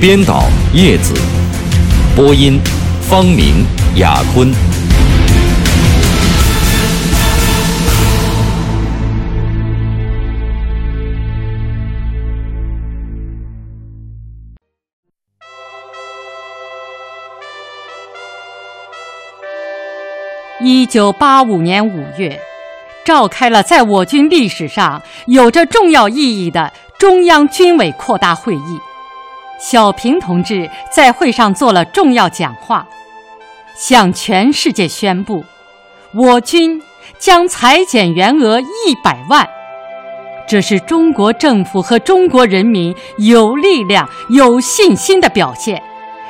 编导叶子，播音方明、雅坤。一九八五年五月，召开了在我军历史上有着重要意义的中央军委扩大会议。小平同志在会上做了重要讲话，向全世界宣布，我军将裁减员额一百万。这是中国政府和中国人民有力量、有信心的表现，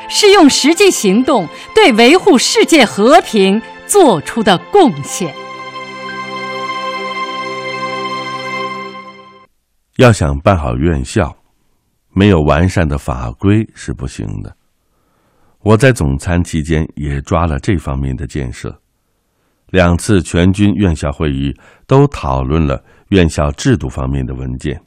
是用实际行动对维护世界和平做出的贡献。要想办好院校。没有完善的法规是不行的。我在总参期间也抓了这方面的建设，两次全军院校会议都讨论了院校制度方面的文件，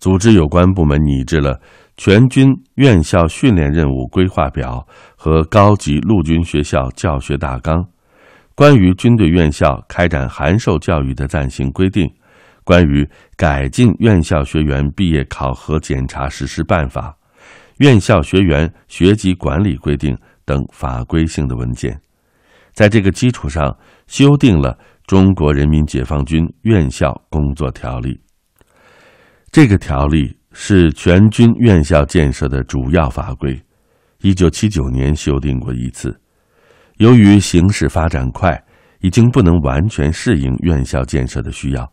组织有关部门拟制了全军院校训练任务规划表和高级陆军学校教学大纲，关于军队院校开展函授教育的暂行规定。关于改进院校学员毕业考核检查实施办法、院校学员学籍管理规定等法规性的文件，在这个基础上修订了《中国人民解放军院校工作条例》。这个条例是全军院校建设的主要法规，一九七九年修订过一次。由于形势发展快，已经不能完全适应院校建设的需要。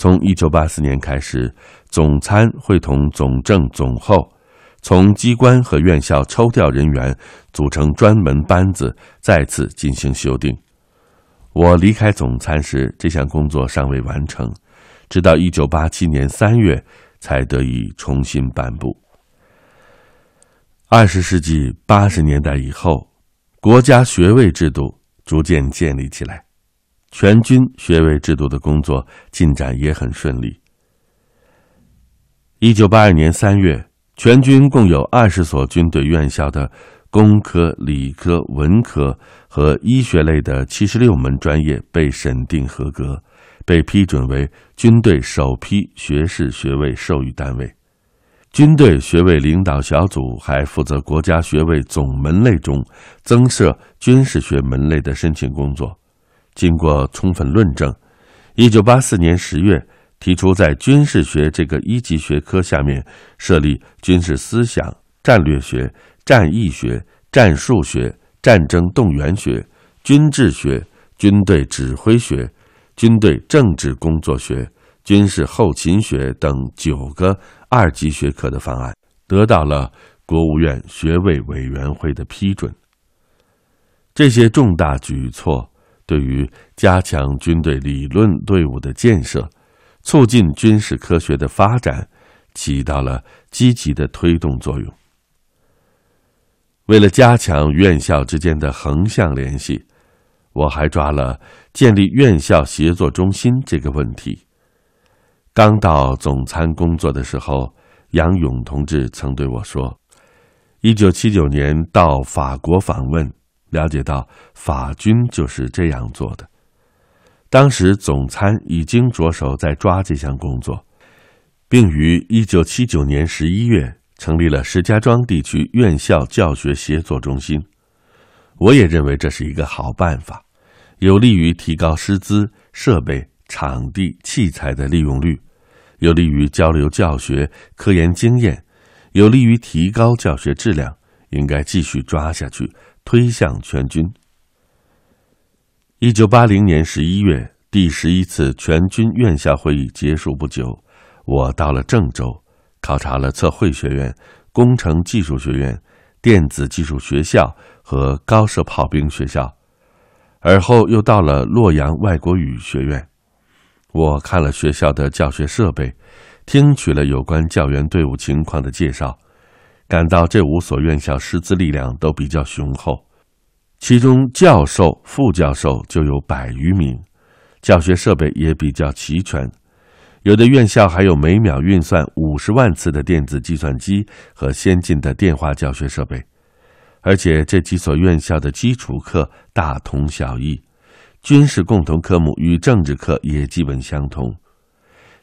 从一九八四年开始，总参会同总政总后，从机关和院校抽调人员，组成专门班子，再次进行修订。我离开总参时，这项工作尚未完成，直到一九八七年三月才得以重新颁布。二十世纪八十年代以后，国家学位制度逐渐建立起来。全军学位制度的工作进展也很顺利。一九八二年三月，全军共有二十所军队院校的工科、理科、文科和医学类的七十六门专业被审定合格，被批准为军队首批学士学位授予单位。军队学位领导小组还负责国家学位总门类中增设军事学门类的申请工作。经过充分论证，一九八四年十月提出在军事学这个一级学科下面设立军事思想、战略学、战役学、战术学、战争动员学、军制学、军队指挥学、军队政治工作学、军事后勤学等九个二级学科的方案，得到了国务院学位委员会的批准。这些重大举措。对于加强军队理论队伍的建设，促进军事科学的发展，起到了积极的推动作用。为了加强院校之间的横向联系，我还抓了建立院校协作中心这个问题。刚到总参工作的时候，杨勇同志曾对我说：“一九七九年到法国访问。”了解到法军就是这样做的。当时总参已经着手在抓这项工作，并于一九七九年十一月成立了石家庄地区院校教学协作中心。我也认为这是一个好办法，有利于提高师资、设备、场地、器材的利用率，有利于交流教学、科研经验，有利于提高教学质量，应该继续抓下去。推向全军。一九八零年十一月，第十一次全军院校会议结束不久，我到了郑州，考察了测绘学院、工程技术学院、电子技术学校和高射炮兵学校，而后又到了洛阳外国语学院。我看了学校的教学设备，听取了有关教员队伍情况的介绍，感到这五所院校师资力量都比较雄厚，其中教授、副教授就有百余名，教学设备也比较齐全。有的院校还有每秒运算五十万次的电子计算机和先进的电话教学设备，而且这几所院校的基础课大同小异，军事共同科目与政治课也基本相同，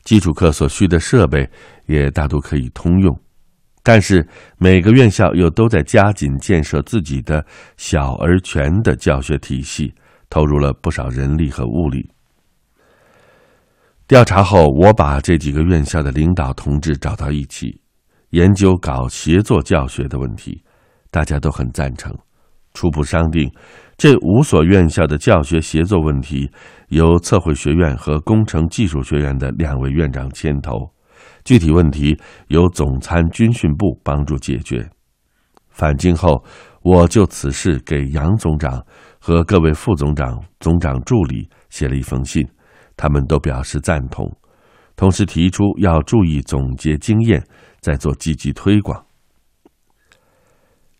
基础课所需的设备也大都可以通用。但是每个院校又都在加紧建设自己的小而全的教学体系，投入了不少人力和物力。调查后，我把这几个院校的领导同志找到一起，研究搞协作教学的问题，大家都很赞成。初步商定，这五所院校的教学协作问题由测绘学院和工程技术学院的两位院长牵头，具体问题由总参军训部帮助解决。返京后，我就此事给杨总长和各位副总长、总长助理写了一封信。他们都表示赞同，同时提出要注意总结经验，再做积极推广。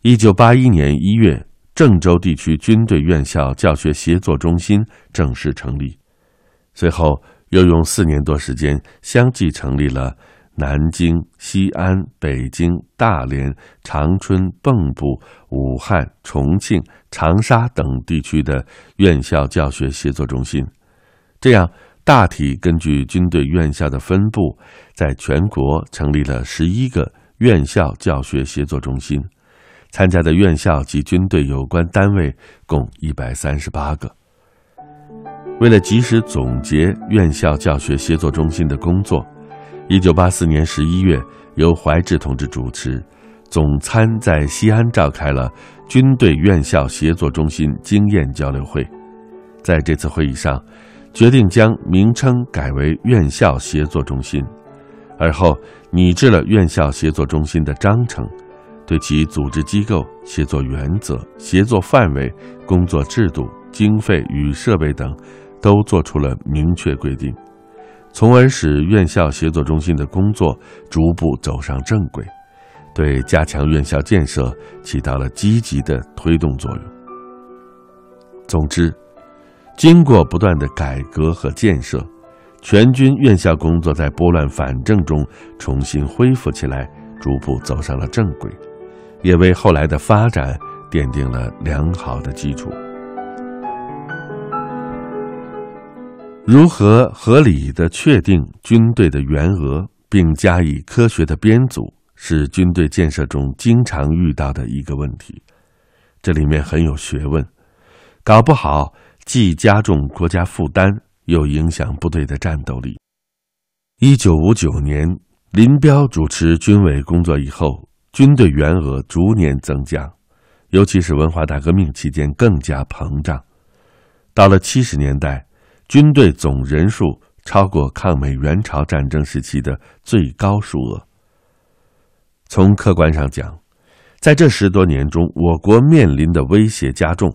一九八一年一月，郑州地区军队院校教学协作中心正式成立，随后又用四年多时间，相继成立了南京、西安、北京、大连、长春、蚌埠、武汉、重庆、长沙等地区的院校教学协作中心，这样。大体根据军队院校的分布，在全国成立了十一个院校教学协作中心，参加的院校及军队有关单位共一百三十八个。为了及时总结院校教学协作中心的工作，一九八四年十一月，由怀志同志主持，总参在西安召开了军队院校协作中心经验交流会。在这次会议上。决定将名称改为院校协作中心，而后拟制了院校协作中心的章程，对其组织机构、协作原则、协作范围、工作制度、经费与设备等，都做出了明确规定，从而使院校协作中心的工作逐步走上正轨，对加强院校建设起到了积极的推动作用。总之。经过不断的改革和建设，全军院校工作在拨乱反正中重新恢复起来，逐步走上了正轨，也为后来的发展奠定了良好的基础。如何合理的确定军队的员额，并加以科学的编组，是军队建设中经常遇到的一个问题。这里面很有学问，搞不好。既加重国家负担，又影响部队的战斗力。一九五九年，林彪主持军委工作以后，军队员额逐年增加，尤其是文化大革命期间更加膨胀。到了七十年代，军队总人数超过抗美援朝战争时期的最高数额。从客观上讲，在这十多年中，我国面临的威胁加重。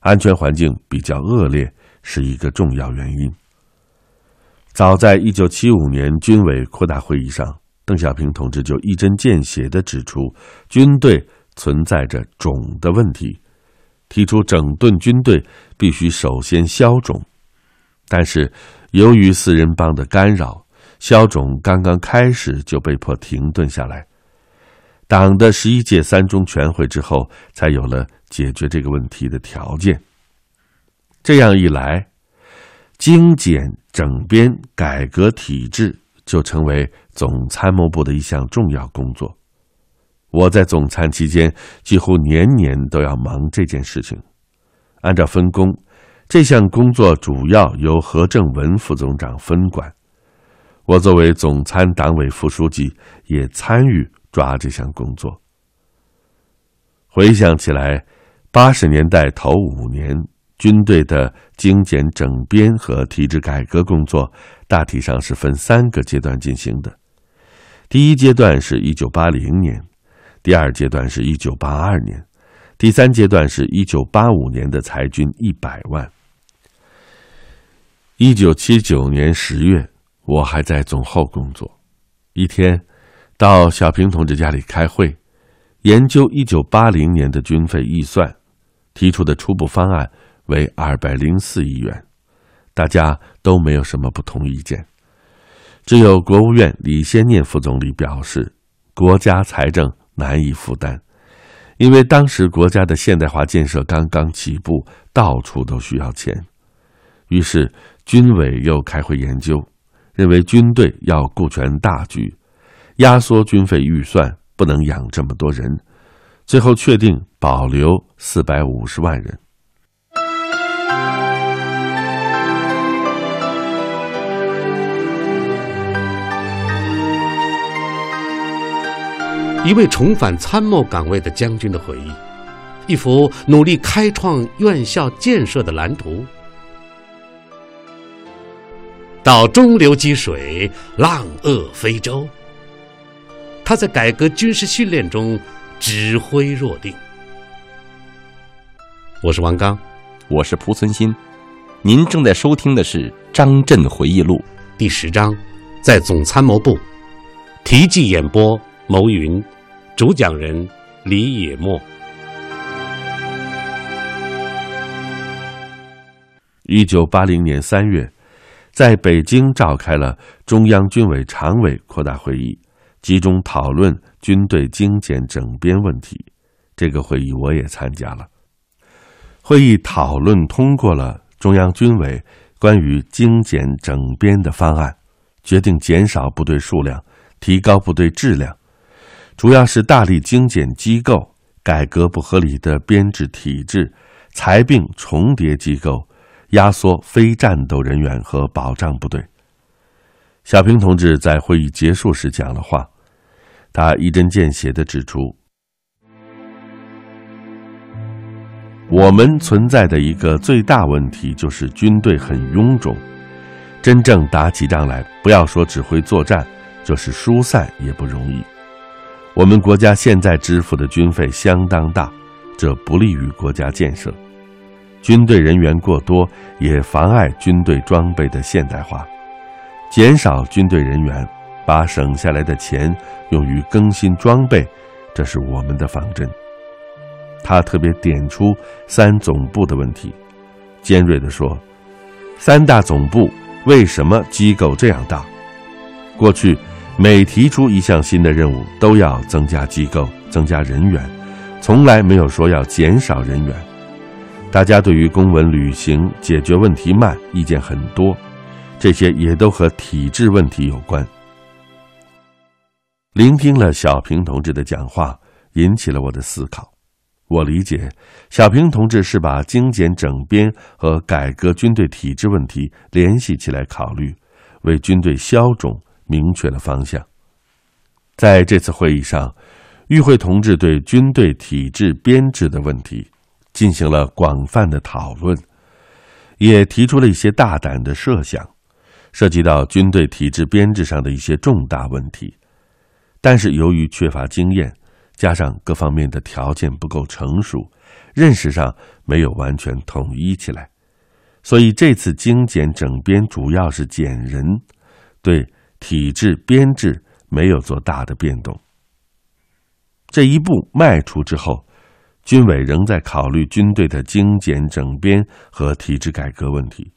安全环境比较恶劣是一个重要原因。早在一九七五年军委扩大会议上，邓小平同志就一针见血地指出，军队存在着种的问题，提出整顿军队必须首先消种。但是，由于四人帮的干扰，消种刚刚开始就被迫停顿下来。党的十一届三中全会之后，才有了。解决这个问题的条件。这样一来，精简整编改革体制就成为总参谋部的一项重要工作。我在总参期间几乎年年都要忙这件事情。按照分工，这项工作主要由何正文副总长分管。我作为总参党委副书记，也参与抓这项工作。回想起来。八十年代头五年，军队的精简整编和体制改革工作大体上是分三个阶段进行的。第一阶段是一九八零年，第二阶段是一九八二年，第三阶段是一九八五年的裁军一百万。一九七九年十月，我还在总后工作，一天到小平同志家里开会，研究一九八零年的军费预算，提出的初步方案为二百零四亿元，大家都没有什么不同意见。只有国务院李先念副总理表示，国家财政难以负担，因为当时国家的现代化建设刚刚起步，到处都需要钱。于是军委又开会研究，认为军队要顾全大局，压缩军费预算不能养这么多人，最后确定保留四百五十万人。一位重返参谋岗位的将军的回忆，一幅努力开创院校建设的蓝图。到中流击水，浪遏飞舟。他在改革军事训练中指挥若定。我是王刚，我是蒲存昕，您正在收听的是《张震回忆录》第十章，在总参谋部，题记演播。牟云，主讲人李野墨。一九八零年三月，在北京召开了中央军委常委扩大会议，集中讨论军队精简整编问题。这个会议我也参加了。会议讨论通过了中央军委关于精简整编的方案，决定减少部队数量，提高部队质量。主要是大力精简机构，改革不合理的编制体制，裁并重叠机构，压缩非战斗人员和保障部队。小平同志在会议结束时讲了话，他一针见血地指出：“我们存在的一个最大问题就是军队很臃肿，真正打起仗来，不要说指挥作战，就是疏散也不容易。”我们国家现在支付的军费相当大，这不利于国家建设。军队人员过多也妨碍军队装备的现代化。减少军队人员，把省下来的钱用于更新装备，这是我们的方针。他特别点出三总部的问题，尖锐地说：“三大总部为什么机构这样大？过去。”每提出一项新的任务，都要增加机构、增加人员，从来没有说要减少人员。大家对于公文履行、解决问题慢，意见很多，这些也都和体制问题有关。聆听了小平同志的讲话，引起了我的思考。我理解，小平同志是把精简整编和改革军队体制问题联系起来考虑，为军队消肿。明确了方向。在这次会议上，与会同志对军队体制编制的问题进行了广泛的讨论，也提出了一些大胆的设想，涉及到军队体制编制上的一些重大问题。但是由于缺乏经验，加上各方面的条件不够成熟，认识上没有完全统一起来，所以这次精简整编主要是减人，对。体制编制没有做大的变动。这一步迈出之后，军委仍在考虑军队的精简整编和体制改革问题。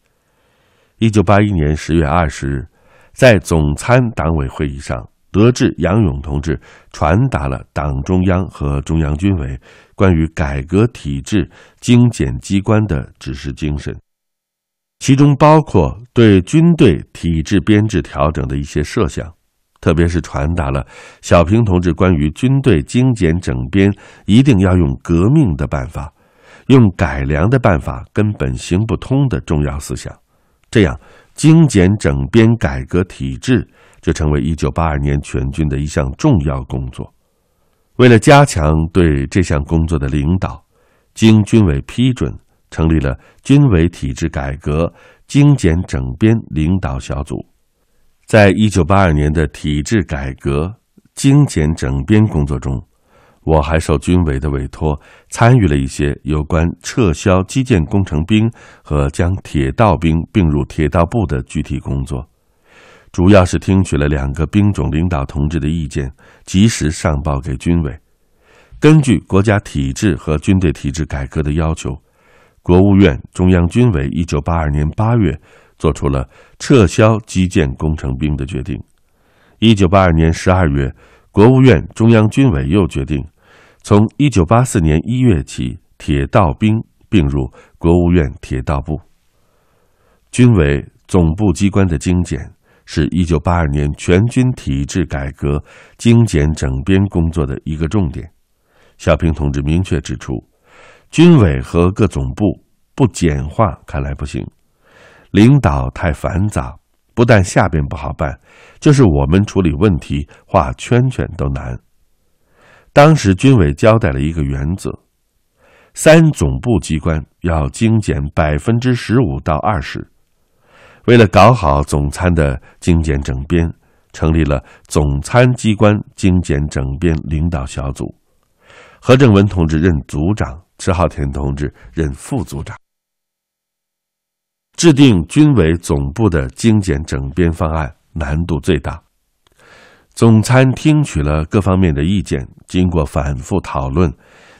一九八一年十月二十日，在总参党委会议上，得知杨勇同志传达了党中央和中央军委关于改革体制、精简机关的指示精神。其中包括对军队体制编制调整的一些设想，特别是传达了小平同志关于军队精简整编一定要用革命的办法，用改良的办法根本行不通的重要思想。这样，精简整编改革体制就成为一九八二年全军的一项重要工作。为了加强对这项工作的领导，经军委批准。成立了军委体制改革精简整编领导小组，在一九八二年的体制改革精简整编工作中，我还受军委的委托，参与了一些有关撤销基建工程兵和将铁道兵并入铁道部的具体工作，主要是听取了两个兵种领导同志的意见，及时上报给军委。根据国家体制和军队体制改革的要求，国务院、中央军委一九八二年八月做出了撤销基建工程兵的决定。一九八二年十二月。国务院、中央军委又决定，从一九八四年一月起，铁道兵并入国务院铁道部。军委总部机关的精简，是一九八二年全军体制改革精简整编工作的一个重点。小平同志明确指出，军委和各总部不简化，看来不行，领导太繁杂。不但下边不好办，就是我们处理问题画圈圈都难。当时军委交代了一个原则：三总部机关要精简百分之十五到二十。为了搞好总参的精简整编，成立了总参机关精简整编领导小组，何正文同志任组长，迟浩田同志任副组长。制定军委总部的精简整编方案难度最大。总参听取了各方面的意见，经过反复讨论，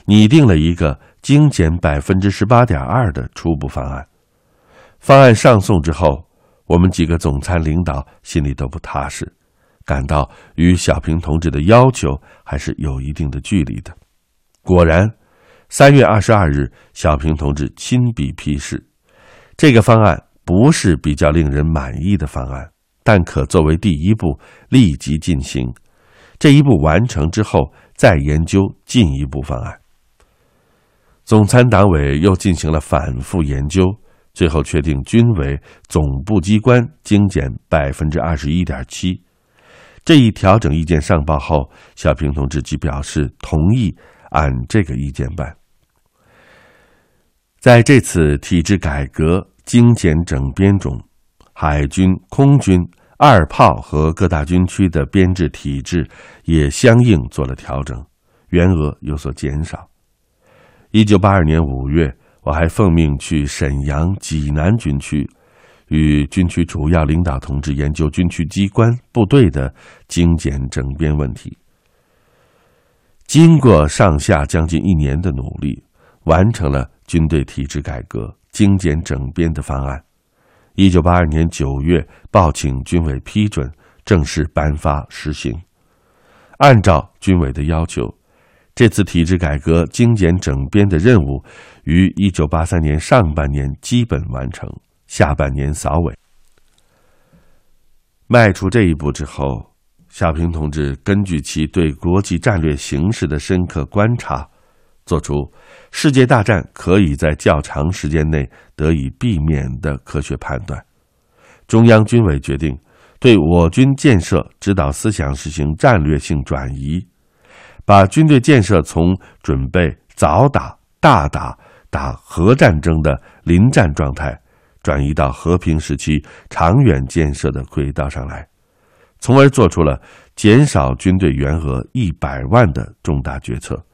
拟定了一个精简百分之十八点二的初步方案。方案上送之后，我们几个总参领导心里都不踏实，感到与小平同志的要求还是有一定的距离的。果然，三月二十二日，小平同志亲笔批示。这个方案不是比较令人满意的方案，但可作为第一步立即进行。这一步完成之后，再研究进一步方案。总参党委又进行了反复研究，最后确定军委总部机关精简百分之二十一点七。这一调整意见上报后，小平同志即表示同意按这个意见办。在这次体制改革精简整编中，海军、空军、二炮和各大军区的编制体制也相应做了调整，员额有所减少。一九八二年五月，我还奉命去沈阳、济南军区，与军区主要领导同志研究军区机关部队的精简整编问题。经过上下将近一年的努力，完成了。军队体制改革精简整编的方案，一九八二年九月报请军委批准，正式颁发实行。按照军委的要求，这次体制改革精简整编的任务于一九八三年上半年基本完成，下半年扫尾。迈出这一步之后，小平同志根据其对国际战略形势的深刻观察。做出世界大战可以在较长时间内得以避免的科学判断，中央军委决定对我军建设指导思想实行战略性转移，把军队建设从准备早打、大打、打核战争的临战状态，转移到和平时期长远建设的轨道上来，从而做出了减少军队员额一百万的重大决策。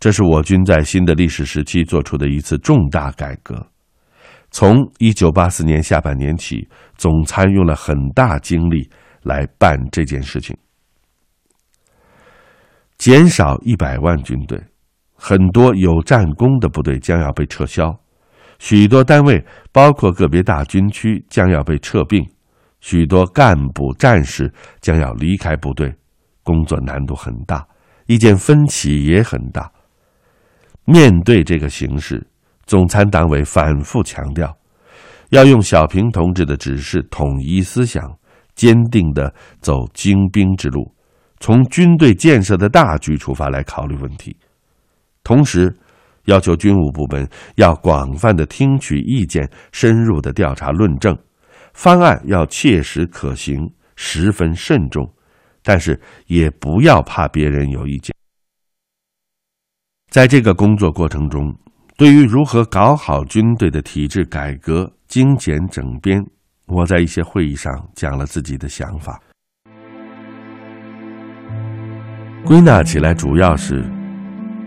这是我军在新的历史时期做出的一次重大改革。从一九八四年下半年起，总参用了很大精力来办这件事情。减少一百万军队，很多有战功的部队将要被撤销，许多单位，包括个别大军区将要被撤并，许多干部战士将要离开部队，工作难度很大，意见分歧也很大。面对这个形势，总参党委反复强调，要用小平同志的指示统一思想，坚定地走精兵之路，从军队建设的大局出发来考虑问题。同时，要求军务部门要广泛的听取意见，深入的调查论证，方案要切实可行，十分慎重，但是也不要怕别人有意见。在这个工作过程中，对于如何搞好军队的体制改革、精简整编，我在一些会议上讲了自己的想法。归纳起来，主要是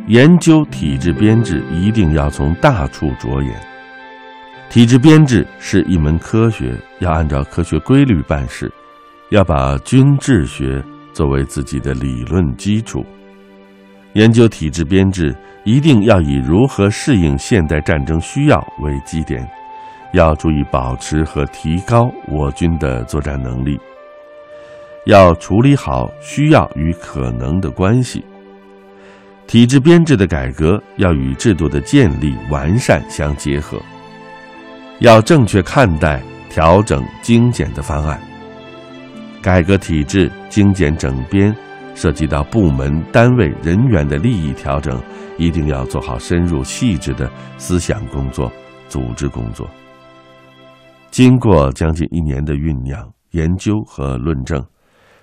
研究体制编制，一定要从大处着眼。体制编制是一门科学，要按照科学规律办事，要把军治学作为自己的理论基础。研究体制编制，一定要以如何适应现代战争需要为基点，要注意保持和提高我军的作战能力，要处理好需要与可能的关系。体制编制的改革要与制度的建立完善相结合。要正确看待调整精简的方案，改革体制、精简整编，涉及到部门单位人员的利益调整，一定要做好深入细致的思想工作、组织工作。经过将近一年的酝酿、研究和论证，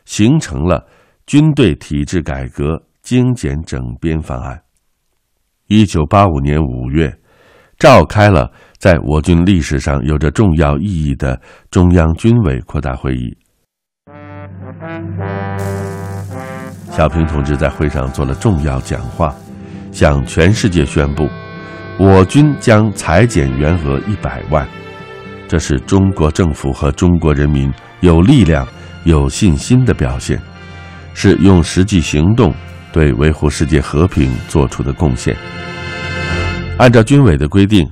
形成了军队体制改革精简整编方案。一九八五年五月，召开了。在我军历史上有着重要意义的中央军委扩大会议，小平同志在会上做了重要讲话，向全世界宣布，我军将裁减员额一百万，这是中国政府和中国人民有力量、有信心的表现，是用实际行动对维护世界和平做出的贡献。按照军委的规定。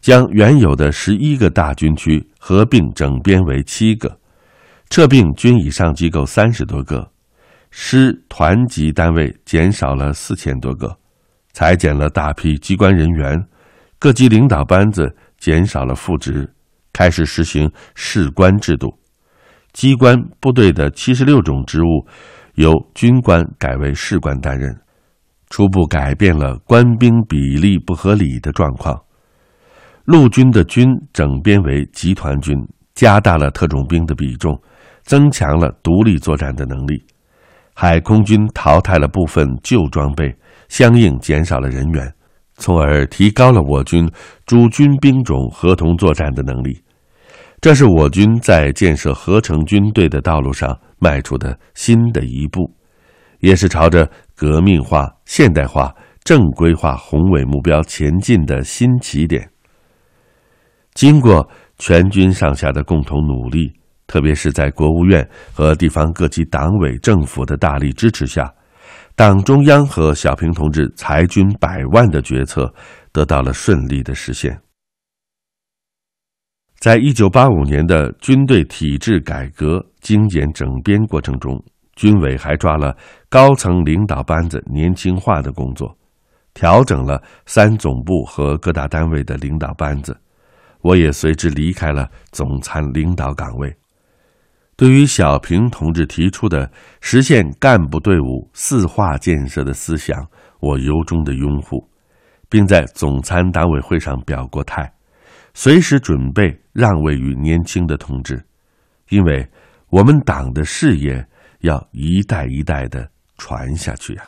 将原有的十一个大军区合并整编为七个，撤并军以上机构三十多个，师团级单位减少了四千多个，裁减了大批机关人员，各级领导班子减少了副职，开始实行士官制度，机关部队的七十六种职务由军官改为士官担任，初步改变了官兵比例不合理的状况。陆军的军整编为集团军，加大了特种兵的比重，增强了独立作战的能力。海空军淘汰了部分旧装备，相应减少了人员，从而提高了我军诸军兵种合同作战的能力。这是我军在建设合成军队的道路上迈出的新的一步，也是朝着革命化、现代化、正规化宏伟目标前进的新起点。经过全军上下的共同努力，特别是在国务院和地方各级党委政府的大力支持下，党中央和小平同志裁军百万的决策得到了顺利的实现。在一九八五年的军队体制改革精简整编过程中，军委还抓了高层领导班子年轻化的工作，调整了三总部和各大单位的领导班子。我也随之离开了总参领导岗位。对于小平同志提出的实现干部队伍四化建设的思想，我由衷的拥护，并在总参党委会上表过态，随时准备让位于年轻的同志，因为我们党的事业要一代一代的传下去呀。